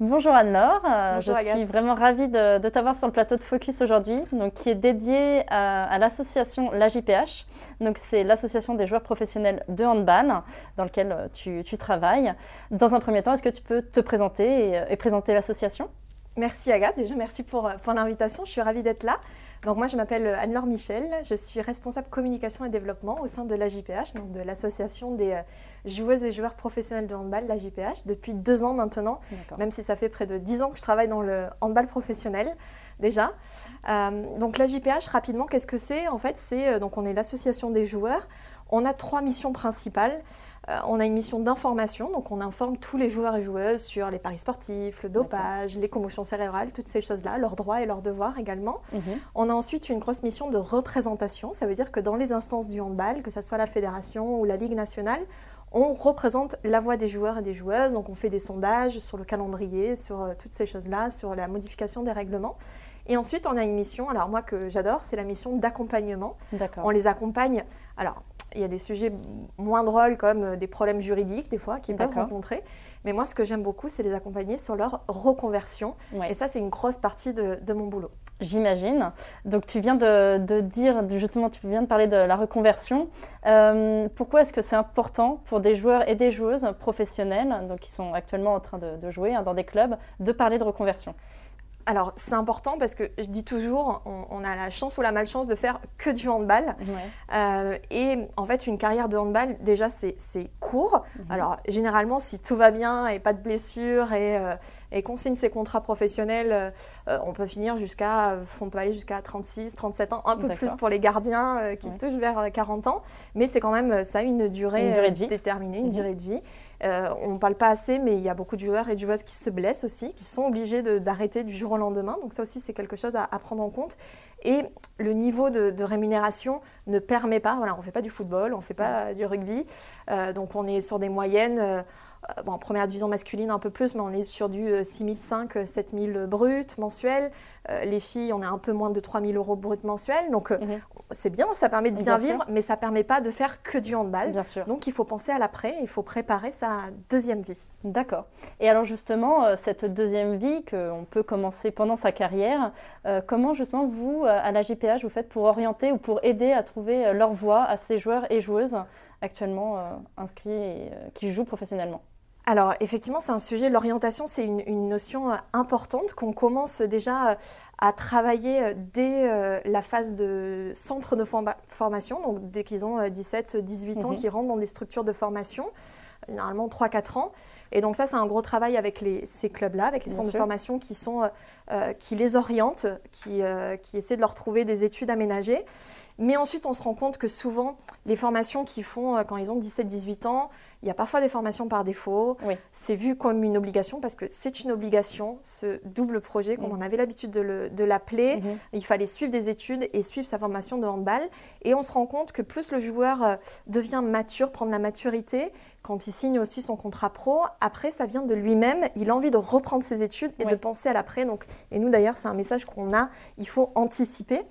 Bonjour Anne-Laure, euh, je suis vraiment ravie de, t'avoir sur le plateau de Focus aujourd'hui, qui est dédié à, l'association l'AJPH. Donc c'est l'association des joueurs professionnels de handball dans lequel euh, tu, travailles. Dans un premier temps, est-ce que tu peux te présenter et, présenter l'association? Merci Agathe, déjà merci pour, pour l'invitation, je suis ravie d'être là. Donc moi je m'appelle Anne-Laure Michel, je suis responsable communication et développement au sein de l'AJPH, donc de l'association des euh, joueuses et joueurs professionnels de handball, l'AJPH, depuis deux ans maintenant, même si ça fait près de dix ans que je travaille dans le handball professionnel déjà. Euh, donc l'AJPH, rapidement, qu'est-ce que c'est? En fait, c'est euh, donc on est l'association des joueurs. On a trois missions principales. Euh, on a une mission d'information, donc on informe tous les joueurs et joueuses sur les paris sportifs, le dopage, les commotions cérébrales, toutes ces choses-là, leurs droits et leurs devoirs également. Mhm. On a ensuite une grosse mission de représentation, ça veut dire que dans les instances du handball, que ce soit la fédération ou la Ligue nationale, on représente la voix des joueurs et des joueuses, donc on fait des sondages sur le calendrier, sur euh, toutes ces choses-là, sur la modification des règlements. Et ensuite, on a une mission, alors moi que j'adore, c'est la mission d'accompagnement. On les accompagne, alors il y a des sujets moins drôles comme euh, des problèmes juridiques des fois qu'ils peuvent rencontrer. Mais moi, ce que j'aime beaucoup, c'est les accompagner sur leur reconversion. Et ça, c'est une grosse partie de, mon boulot. J'imagine. Donc, tu viens de, dire, justement, tu viens de parler de la reconversion. Euh, pourquoi est-ce que c'est important pour des joueurs et des joueuses professionnels, donc qui sont actuellement en train de, jouer hein, dans des clubs, de parler de reconversion? Alors, c'est important parce que je dis toujours, on, a la chance ou la malchance de faire que du handball. Euh, et en fait, une carrière de handball, déjà, c'est court. Mhm. Alors, généralement, si tout va bien et pas de blessures et, euh, qu'on signe ses contrats professionnels, euh, on peut finir jusqu'à, on peut aller jusqu'à 36, 37 ans, un peu plus pour les gardiens qui touchent vers 40 ans. Mais c'est quand même, ça a une durée, déterminée, une durée de vie. Euh, on ne parle pas assez, mais il y a beaucoup de joueurs et de joueuses qui se blessent aussi, qui sont obligés d'arrêter du jour au lendemain. Donc ça aussi, c'est quelque chose à, prendre en compte. Et le niveau de, rémunération ne permet pas, voilà, on ne fait pas du football, on ne fait pas du rugby. Euh, donc on est sur des moyennes. Euh, euh, bon, en première division masculine un peu plus, mais on est sur du 6005, 7000 bruts mensuels. Euh, les filles, on est un peu moins de 3000 euros bruts mensuels. Donc euh, mhm. c'est bien, ça permet de bien, vivre, mais ça ne permet pas de faire que du handball. Bien sûr. Donc il faut penser à l'après, il faut préparer sa deuxième vie. D'accord. Et alors justement, cette deuxième vie qu'on peut commencer pendant sa carrière, comment justement vous, à la JPH, vous faites pour orienter ou pour aider à trouver leur voie à ces joueurs et joueuses actuellement inscrits et qui jouent professionnellement? Alors effectivement, c'est un sujet, l'orientation, c'est une, notion euh, importante qu'on commence déjà euh, à travailler euh, dès la phase de centre de formation, donc dès qu'ils ont 17-18 ans, mhm. qui rentrent dans des structures de formation, généralement 3-4 ans. Et donc ça, c'est un gros travail avec ces clubs-là, avec les centres de formation qui, sont, qui les orientent, qui, qui essaient de leur trouver des études aménagées. Mais ensuite, on se rend compte que souvent, les formations qu'ils font quand ils ont 17-18 ans, il y a parfois des formations par défaut. C'est vu comme une obligation parce que c'est une obligation, ce double projet, comme mm. on avait l'habitude de l'appeler. Mm-hmm. Il fallait suivre des études et suivre sa formation de handball. Et on se rend compte que plus le joueur euh, devient mature, prend de la maturité, quand il signe aussi son contrat pro, après, ça vient de lui-même. Il a envie de reprendre ses études et de penser à l'après. Et nous, d'ailleurs, c'est un message qu'on a. Il faut anticiper.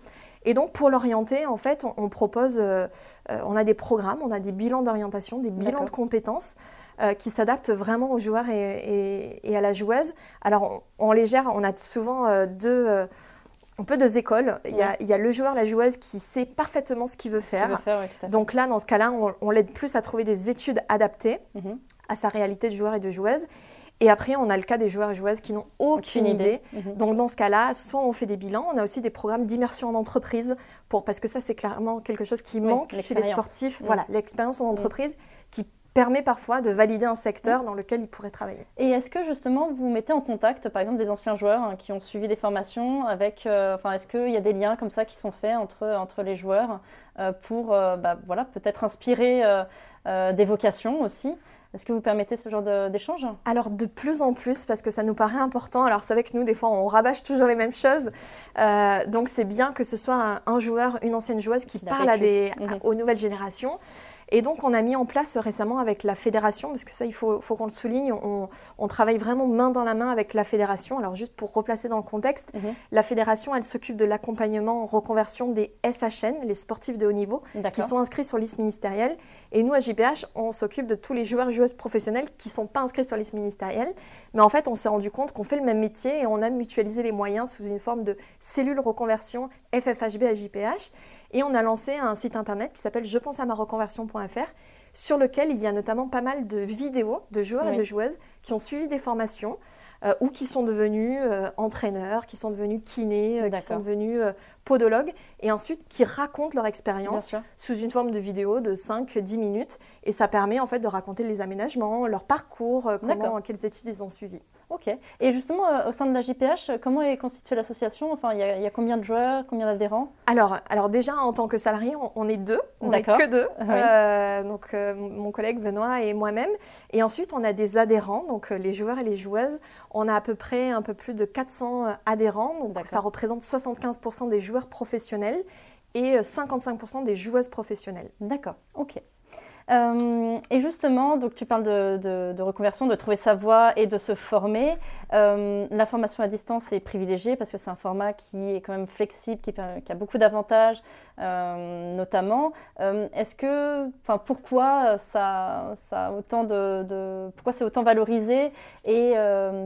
Et donc, pour l'orienter, en fait, on, propose, euh, euh, on a des programmes, on a des bilans d'orientation, des bilans de compétences euh, qui s'adaptent vraiment aux joueurs et, à la joueuse. Alors, on, les gère, on a souvent deux, un peu deux écoles. Il, y a, le joueur, la joueuse qui sait parfaitement ce qu'il veut faire. donc là, dans ce cas-là, on, l'aide plus à trouver des études adaptées mhm. à sa réalité de joueur et de joueuse. Et après, on a le cas des joueurs et joueuses qui n'ont aucune, idée. Mhm. Donc, dans ce cas-là, soit on fait des bilans, on a aussi des programmes d'immersion en entreprise, pour, parce que ça, c'est clairement quelque chose qui manque chez les sportifs. Mhm. Voilà, l'expérience en entreprise qui permet parfois de valider un secteur dans lequel ils pourraient travailler. Et est-ce que justement vous mettez en contact, par exemple, des anciens joueurs hein, qui ont suivi des formations avec, euh, enfin, est-ce qu'il y a des liens comme ça qui sont faits entre, entre les joueurs euh, pour, euh, bah, voilà, peut-être inspirer des vocations aussi est-ce que vous permettez ce genre d'échange? Alors de plus en plus, parce que ça nous paraît important. Alors c'est vrai que nous, des fois, on rabâche toujours les mêmes choses. Euh, donc c'est bien que ce soit un, joueur, une ancienne joueuse qui parle à des, mhm. aux nouvelles générations. Et donc, on a mis en place récemment avec la fédération, parce que ça, il faut, faut qu'on le souligne, on, travaille vraiment main dans la main avec la fédération. Alors, juste pour replacer dans le contexte, mhm. la fédération, elle s'occupe de l'accompagnement en reconversion des SHN, les sportifs de haut niveau, qui sont inscrits sur liste ministérielle. Et nous, à JPH, on s'occupe de tous les joueurs et joueuses professionnels qui ne sont pas inscrits sur liste ministérielle. Mais en fait, on s'est rendu compte qu'on fait le même métier et on a mutualisé les moyens sous une forme de cellule reconversion FFHB à JPH. Et on a lancé un site internet qui s'appelle je pense à ma reconversion.fr sur lequel il y a notamment pas mal de vidéos de joueurs et de joueuses qui ont suivi des formations euh, ou qui sont devenus euh, entraîneurs, qui sont devenus kinés, euh, qui sont devenus podologues, et ensuite qui racontent leur expérience sous une forme de vidéo de 5-10 minutes. Et ça permet en fait de raconter les aménagements, leur parcours, comment, quelles études ils ont suivies. Ok. Et justement, euh, au sein de la JPH, comment est constituée l'association? Enfin, il y, a combien de joueurs, combien d'adhérents? Alors, alors déjà, en tant que salarié, on, est deux. On n'est que deux. Euh, donc, euh, mon collègue Benoît et moi-même. Et ensuite, on a des adhérents, donc les joueurs et les joueuses. On a à peu près un peu plus de 400 adhérents. Donc, ça représente 75% des joueurs professionnels et 55% des joueuses professionnelles. D'accord. Ok. Euh, et justement, donc tu parles de, reconversion, de trouver sa voie et de se former. Euh, la formation à distance est privilégiée parce que c'est un format qui est quand même flexible, qui, a beaucoup d'avantages, euh, notamment. Est-ce que, enfin, pourquoi ça, ça autant de, pourquoi c'est autant valorisé et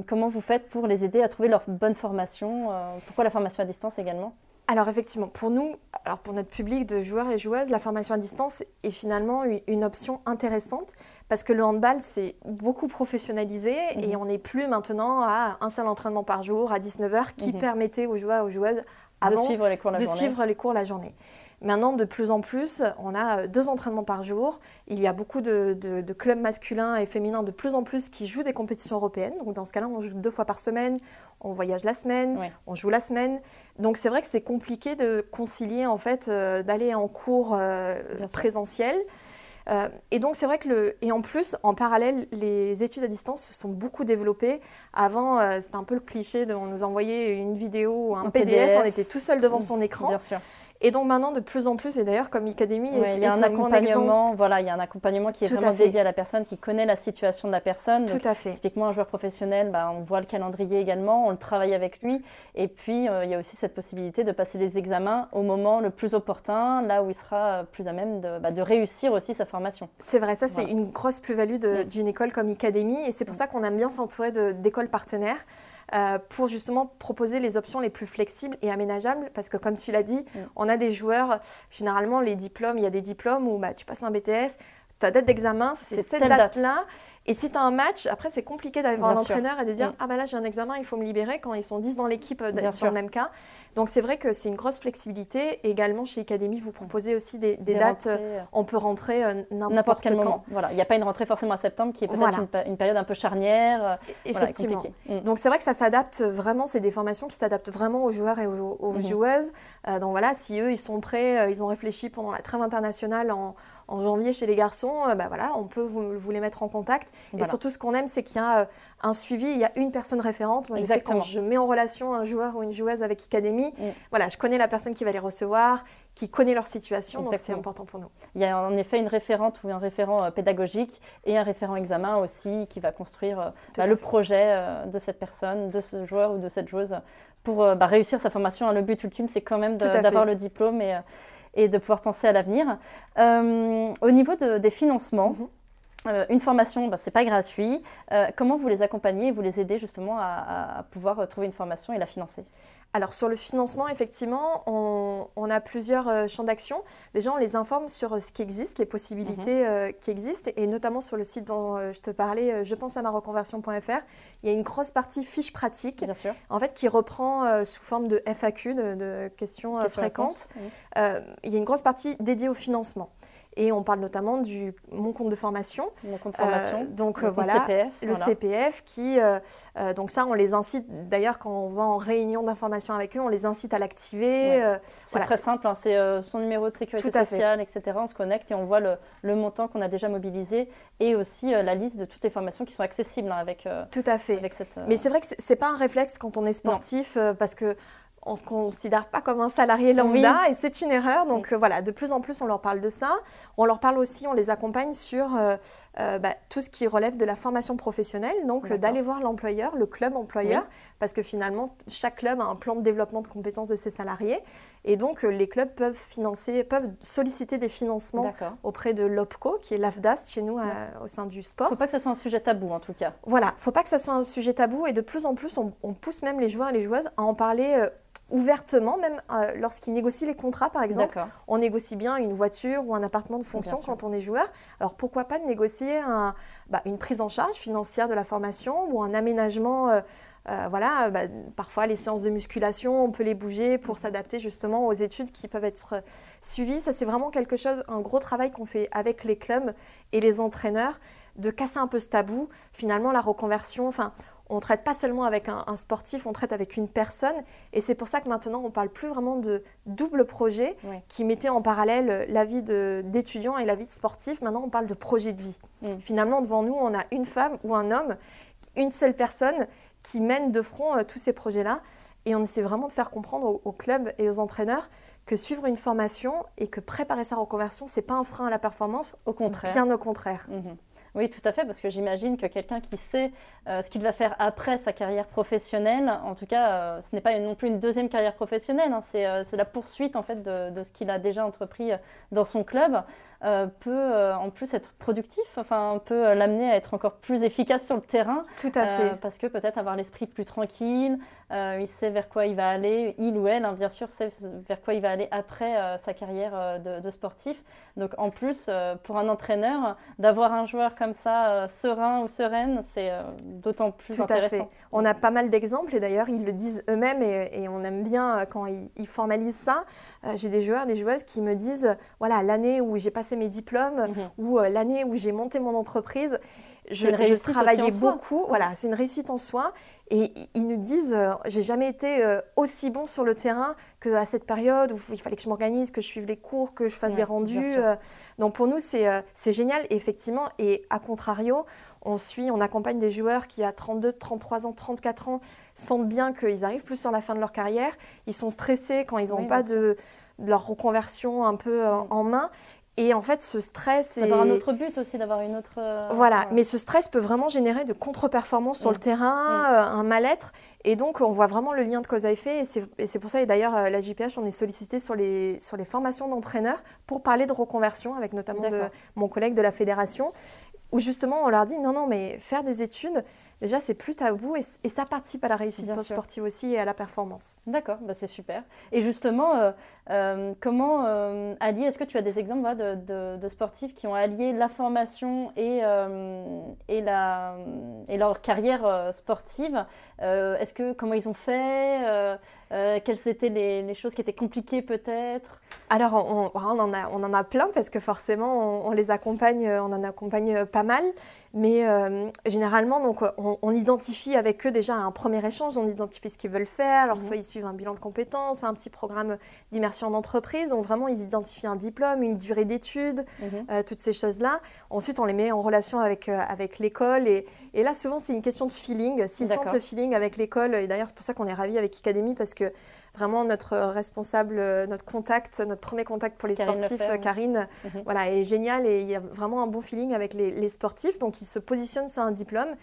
comment vous faites pour les aider à trouver leur bonne formation Pourquoi la formation à distance également? Alors effectivement, pour nous, alors pour notre public de joueurs et joueuses, la formation à distance est finalement une option intéressante parce que le handball, c'est beaucoup professionnalisé et mhm. on n'est plus maintenant à un seul entraînement par jour à 19h qui mhm. permettait aux joueurs et aux joueuses de suivre les cours la de journée. Suivre les cours la journée. Maintenant, de plus en plus, on a euh, deux entraînements par jour. Il y a beaucoup de, clubs masculins et féminins de plus en plus qui jouent des compétitions européennes. Donc, dans ce cas-là, on joue deux fois par semaine, on voyage la semaine, on joue la semaine. Donc, c'est vrai que c'est compliqué de concilier, en fait, euh, d'aller en cours euh, présentiel. et donc, c'est vrai que le. Et en plus, en parallèle, les études à distance se sont beaucoup développées. Avant, c'était un peu le cliché de on nous envoyait une vidéo ou un, PDF, on était tout seul devant son écran. Bien sûr. Et donc maintenant, de plus en plus, et d'ailleurs comme Academy, il y a un accompagnement, voilà, il y a un accompagnement qui est vraiment dédié à la personne, qui connaît la situation de la personne. Tout à fait. Typiquement, un joueur professionnel, bah, on voit le calendrier également, on le travaille avec lui. Et puis, euh, il y a aussi cette possibilité de passer les examens au moment le plus opportun, là où il sera plus à même de, bah, de réussir aussi sa formation. C'est vrai, ça c'est une grosse plus-value mm. d'une école comme Academy, et c'est pour mm. ça qu'on aime bien s'entourer d'écoles partenaires. Euh, pour justement proposer les options les plus flexibles et aménageables. Parce que comme tu l'as dit, mm. on a des joueurs, généralement les diplômes, il y a des diplômes où bah, tu passes un BTS, ta date d'examen, c'est cette date-là. Et si tu as un match, après, c'est compliqué d'aller voir l'entraîneur et de dire. Ah, bah là, j'ai un examen, il faut me libérer quand ils sont 10 dans l'équipe euh, dans le même cas. Donc, c'est vrai que c'est une grosse flexibilité. Et également, chez Academy, vous proposez aussi des, dates. Euh, on peut rentrer euh, n'importe quel moment. Voilà, il n'y a pas une rentrée forcément à septembre qui est peut-être une, période un peu charnière. Effectivement. Mm. Donc, c'est vrai que ça s'adapte vraiment. C'est des formations qui s'adaptent vraiment aux joueurs et aux, mm-hmm. joueuses. donc, voilà, si eux, ils sont prêts, ils ont réfléchi pendant la trêve internationale en en janvier chez les garçons, euh, bah voilà, on peut vous, les mettre en contact. Et surtout, ce qu'on aime, c'est qu'il y a euh, un suivi, il y a une personne référente. Moi, je sais quand je mets en relation un joueur ou une joueuse avec Academy, mm. voilà, je connais la personne qui va les recevoir, qui connaît leur situation, donc c'est important pour nous. Il y a en effet une référente ou un référent euh, pédagogique et un référent examen aussi qui va construire bah, le projet de cette personne, de ce joueur ou de cette joueuse pour bah, réussir sa formation. Le but ultime, c'est quand même d'avoir le diplôme et et de pouvoir penser à l'avenir. Euh, au niveau des financements, mhm. euh, une formation, bah, ce n'est pas gratuit. Euh, comment vous les accompagnez et vous les aidez justement à, pouvoir trouver une formation et la financer? Alors sur le financement, effectivement, on, a plusieurs champs d'action. Déjà, on les informe sur ce qui existe, les possibilités mhm. qui existent, et notamment sur le site dont je te parlais, je pense à ma reconversion.fr, il y a une grosse partie fiche pratique, en fait, qui reprend sous forme de FAQ, de, questions, fréquentes. il y a une grosse partie dédiée au financement. Et on parle notamment du mon compte de formation. Mon compte de formation. Euh, donc voilà, CPF, le CPF qui, euh, euh, donc ça, on les incite. D'ailleurs, quand on va en réunion d'information avec eux, on les incite à l'activer. c'est très simple. Hein, c'est son numéro de sécurité sociale, etc. On se connecte et on voit le, le montant qu'on a déjà mobilisé et aussi la liste de toutes les formations qui sont accessibles hein, avec. Tout à fait. Avec cette, Mais c'est vrai que c'est pas un réflexe quand on est sportif parce que on ne se considère pas comme un salarié lambda et c'est une erreur. Donc euh, voilà, de plus en plus, on leur parle de ça. On leur parle aussi, on les accompagne sur euh, euh, bah, tout ce qui relève de la formation professionnelle. Donc d'aller voir l'employeur, le club employeur, parce que finalement, chaque club a un plan de développement de compétences de ses salariés. Et donc les clubs peuvent financer, peuvent solliciter des financements auprès de l'OPCO, qui est l'AFDAS chez nous au sein du sport. Il ne faut pas que ce soit un sujet tabou en tout cas. Voilà, il ne faut pas que ce soit un sujet tabou et de plus en plus, on, on pousse même les joueurs et les joueuses à en parler ouvertement, même euh, lorsqu'ils négocient les contrats, par exemple. On négocie bien une voiture ou un appartement de fonction quand on est joueur. Alors pourquoi pas négocier bah, une prise en charge financière de la formation ou un aménagement euh, euh, voilà, bah, parfois les séances de musculation, on peut les bouger pour s'adapter justement aux études qui peuvent être suivies. Ça, c'est vraiment quelque chose, un gros travail qu'on fait avec les clubs et les entraîneurs, de casser un peu ce tabou. Finalement, la reconversion, enfin, on traite pas seulement avec un, sportif, on traite avec une personne. Et c'est pour ça que maintenant, on parle plus vraiment de double projet qui mettait en parallèle la vie d'étudiant et la vie de sportif. Maintenant, on parle de projet de vie. Mm. Finalement, devant nous, on a une femme ou un homme, une seule personne qui mène de front euh, tous ces projets-là. Et on essaie vraiment de faire comprendre aux, clubs et aux entraîneurs que suivre une formation et que préparer sa reconversion, c'est pas un frein à la performance, au contraire. Bien au contraire. Mm-hmm. Oui, tout à fait, parce que j'imagine que quelqu'un qui sait euh, ce qu'il va faire après sa carrière professionnelle, en tout cas, euh, ce n'est pas non plus une deuxième carrière professionnelle, hein, euh, c'est la poursuite en fait de, ce qu'il a déjà entrepris dans son club, peut en plus être productif, enfin peut l'amener à être encore plus efficace sur le terrain. Tout à fait. parce que peut-être avoir l'esprit plus tranquille, il sait vers quoi il va aller, il ou elle, hein, bien sûr, sait vers quoi il va aller après sa carrière de, de, sportif. Donc en plus, pour un entraîneur, d'avoir un joueur comme ça, serein ou sereine, c'est d'autant plus Tout À fait. On a pas mal d'exemples et d'ailleurs ils le disent eux-mêmes et, on aime bien euh, quand ils, formalisent ça. Euh, j'ai des joueurs, des joueuses qui me disent voilà l'année où j'ai passé mes diplômes mhm. ou euh, l'année où j'ai monté mon entreprise. Je, je travaillais beaucoup. Voilà, c'est une réussite en soi. Et ils nous disent, j'ai jamais été aussi bon sur le terrain qu'à cette période où il fallait que je m'organise, que je suive les cours, que je fasse des rendus. donc pour nous, c'est génial. effectivement, et à contrario, on suit, on accompagne des joueurs qui, à 32, 33 ans, 34 ans, sentent bien qu'ils arrivent plus sur la fin de leur carrière. Ils sont stressés quand ils n'ont pas de, leur reconversion un peu euh, en main. Et en fait, ce stress. D'avoir un autre but aussi, d'avoir une autre. Euh, voilà, mais ce stress peut vraiment générer de contre-performances sur le terrain, euh, un mal-être. Et donc, on voit vraiment le lien de cause à effet. Et c'est pour ça, et d'ailleurs, la JPH, on est sollicité sur les, sur les formations d'entraîneurs pour parler de reconversion, avec notamment mon collègue de la fédération où justement on leur dit non, non, mais faire des études, déjà c'est plus tabou et, et ça participe à la réussite sportive aussi et à la performance. D'accord, bah c'est super. Et justement, euh, euh, comment euh, allier, est-ce que tu as des exemples de, sportifs qui ont allié la formation et, et, la, et leur carrière sportive Est-ce que comment ils ont fait Quelles étaient les, choses qui étaient compliquées peut-être? Alors on, on, en a, on en a plein parce que forcément on, on les accompagne, on en accompagne pas mal. Mais euh, généralement, donc, on, identifie avec eux déjà un premier échange, on identifie ce qu'ils veulent faire. Alors, mhm. soit ils suivent un bilan de compétences, un petit programme d'immersion d'entreprise. Donc, vraiment, ils identifient un diplôme, une durée d'études, mhm. euh, toutes ces choses-là. Ensuite, on les met en relation avec, euh, avec l'école. Et, et, là, souvent, c'est une question de feeling. S'ils sentent le feeling avec l'école, et d'ailleurs, c'est pour ça qu'on est ravis avec Academy, parce que vraiment notre responsable, notre contact, notre premier contact pour les sportifs, Karine, mhm. voilà, est génial et il y a vraiment un bon feeling avec les, sportifs. Donc, ils se positionnent sur un diplôme.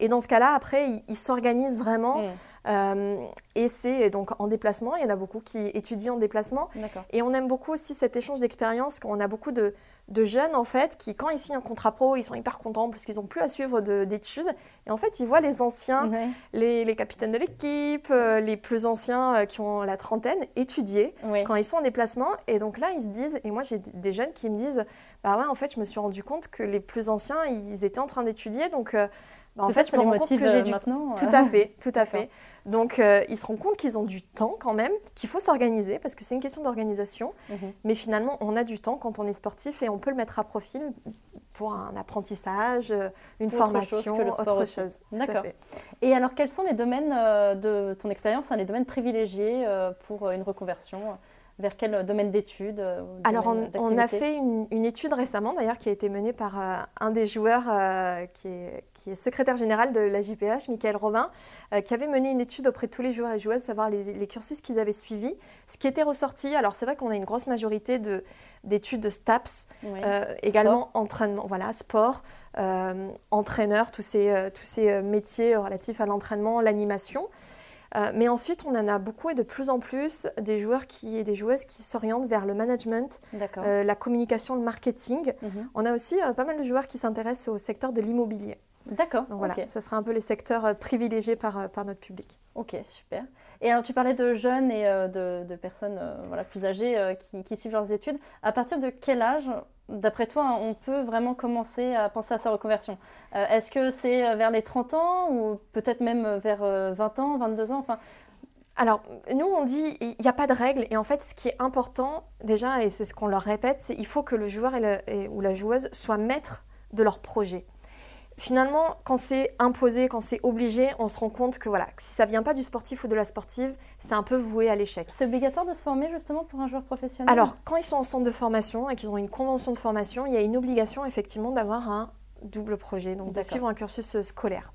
Et dans ce cas-là, après, ils s'organisent vraiment. Euh, et c'est donc en déplacement. Il y en a beaucoup qui étudient en déplacement. Et on aime beaucoup aussi cet échange d'expérience. On a beaucoup de, de jeunes en fait qui, quand ils signent un contrat pro, ils sont hyper contents parce qu'ils n'ont plus à suivre d'études. Et en fait, ils voient les anciens, les, capitaines de l'équipe, euh, les plus anciens euh, qui ont la trentaine étudier quand ils sont en déplacement. Et donc là, ils se disent, et moi j'ai des jeunes qui me disent, bah ouais, en fait, je me suis rendu compte que les plus anciens, ils étaient en train d'étudier. Donc euh, bah, en fait, je me rends compte que j'ai du maintenant. Tout à fait, tout à fait. Donc, euh, ils se rendent compte qu'ils ont du temps quand même, qu'il faut s'organiser parce que c'est une question d'organisation. Mhm. Mais finalement, on a du temps quand on est sportif et on peut le mettre à profil pour un apprentissage, euh, une formation, autre chose. D'accord. Et alors, quels sont les domaines euh, de ton expérience, hein, les domaines privilégiés pour une reconversion vers quel domaine d'études Alors, on, a fait une, étude récemment, d'ailleurs, qui a été menée par un des joueurs qui, est, qui, est, secrétaire général de la JPH, Michael Robin, qui avait mené une étude auprès de tous les joueurs et joueuses, savoir les, les cursus qu'ils avaient suivis. Ce qui était ressorti, alors c'est vrai qu'on a une grosse majorité d'études de, STAPS, également entraînement, voilà, sport, entraîneur, tous ces, tous ces métiers relatifs à l'entraînement, l'animation. Euh, mais ensuite, on en a beaucoup et de plus en plus des joueurs qui, et des joueuses qui s'orientent vers le management, euh, la communication, le marketing. Mhm. On a aussi euh, pas mal de joueurs qui s'intéressent au secteur de l'immobilier. D'accord. Donc voilà, ce sera un peu les secteurs privilégiés par, par notre public. Ok, super. Et alors, tu parlais de jeunes et de, de, personnes voilà, plus âgées qui, qui, suivent leurs études. À partir de quel âge D'après toi, on peut vraiment commencer à penser à sa reconversion? Euh, est-ce que c'est euh, vers les 30 ans ou peut-être même euh, vers 20 ans, 22 ans? Enfin, alors, nous, on dit, il n'y a pas de règle. Et en fait, ce qui est important, déjà, et c'est ce qu'on leur répète, c'est qu'il faut que le joueur ou la joueuse soient maîtres de leur projet finalement, quand c'est imposé, quand c'est obligé, on se rend compte que voilà, si ça vient pas du sportif ou de la sportive, c'est un peu voué à l'échec. C'est obligatoire de se former justement pour un joueur professionnel? Alors, quand ils sont en centre de formation et qu'ils ont une convention de formation, il y a une obligation effectivement d'avoir un double projet, donc de suivre un cursus euh, scolaire.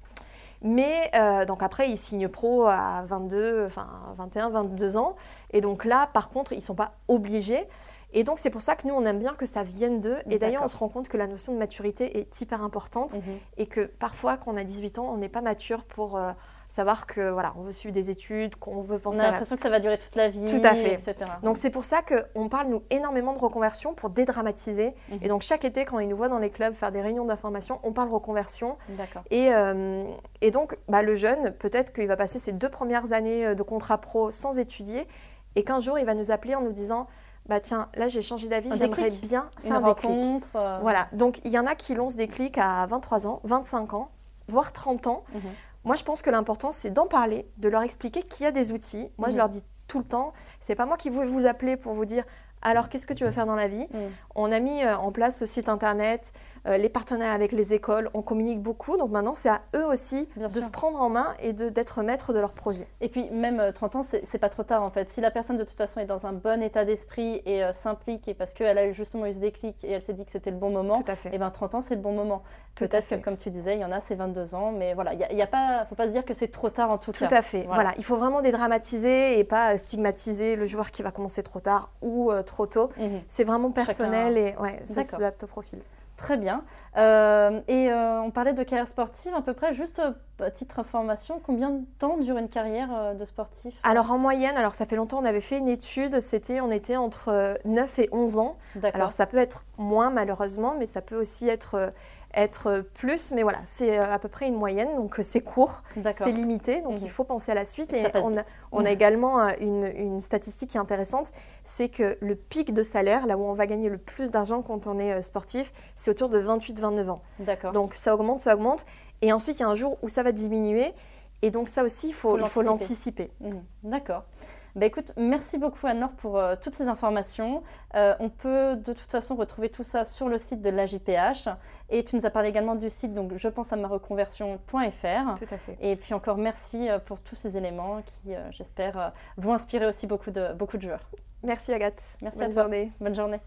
Mais euh, donc après, ils signent pro à 22, enfin 21, 22 ans. Et donc là, par contre, ils ne sont pas obligés. Et donc, c'est pour ça que nous, on aime bien que ça vienne d'eux. Et d'ailleurs, on se rend compte que la notion de maturité est hyper importante mhm. et que parfois, quand on a 18 ans, on n'est pas mature pour euh, savoir que voilà, on veut suivre des études, qu'on veut penser. On a l'impression que ça va durer toute la vie. Tout à fait. Etc. Donc, c'est pour ça qu'on parle, nous, énormément de reconversion pour dédramatiser. Mhm. Et donc, chaque été, quand ils nous voient dans les clubs faire des réunions d'information, on parle reconversion. D'accord. Et, euh, et donc, bah, le jeune, peut-être qu'il va passer ses deux premières années euh, de contrat pro sans étudier. Et qu'un jour, il va nous appeler en nous disant bah tiens, là j'ai changé d'avis, j'aimerais bien. C'est un déclic. Euh. Voilà, donc il y en a qui lancent des clics à 23 ans, 25 ans, voire 30 ans. Mhm. Moi je pense que l'important c'est d'en parler, de leur expliquer qu'il y a des outils. Moi je mhm. leur dis tout le temps, c'est pas moi qui vais vous appeler pour vous dire alors qu'est-ce que tu veux faire dans la vie mhm. On a mis euh, en place ce site internet, euh, les partenaires avec les écoles, on communique beaucoup. Donc maintenant, c'est à eux aussi de se prendre en main et d'être maître de leur projet. Et puis, même 30 euh, ans, c'est pas trop tard en fait. Si la personne de toute façon est dans un bon état d'esprit et euh, s'implique, et parce qu'elle a justement eu ce déclic et elle s'est dit que c'était le bon moment, Tout à fait. et eh ben 30 ans, c'est le bon moment. Peut-être que, comme tu disais, il y en a, c'est 22 ans, mais voilà, il ne a pas, faut pas se dire que c'est trop tard en tout, cas. Tout à fait. Voilà. il faut vraiment dédramatiser et pas stigmatiser le joueur qui va commencer trop tard ou trop tôt. Mhm. C'est vraiment personnel et ouais, ça s'adapte au profil. Très bien. Euh, et euh, on parlait de carrière sportive, à peu près, juste à euh, titre information, combien de temps dure une carrière de sportif? Alors en moyenne, alors ça fait longtemps, on avait fait une étude, c'était, on était entre 9 et 11 ans. Alors ça peut être moins malheureusement, mais ça peut aussi être être plus, mais voilà, c'est euh, à peu près une moyenne, donc euh, c'est court, c'est limité, donc il mhm. faut penser à la suite. Et, on, a, on a, également euh, une, une, statistique qui est intéressante, c'est que le pic de salaire, là où on va gagner le plus d'argent quand on est sportif, c'est autour de 28-29 ans. Donc ça augmente, ça augmente, et ensuite il y a un jour où ça va diminuer, et donc ça aussi, il faut l'anticiper. Mhm. D'accord. Bah, écoute, merci beaucoup Anne-Laure pour euh, toutes ces informations. Euh, on peut de toute façon retrouver tout ça sur le site de l'AJPH. Et tu nous as parlé également du site, donc je pense à ma reconversion.fr. Tout à fait. Et puis encore merci euh, pour tous ces éléments qui, j'espère, vont inspirer aussi beaucoup de, beaucoup de joueurs. Merci Agathe. Merci Bonne à toi. journée. Bonne journée.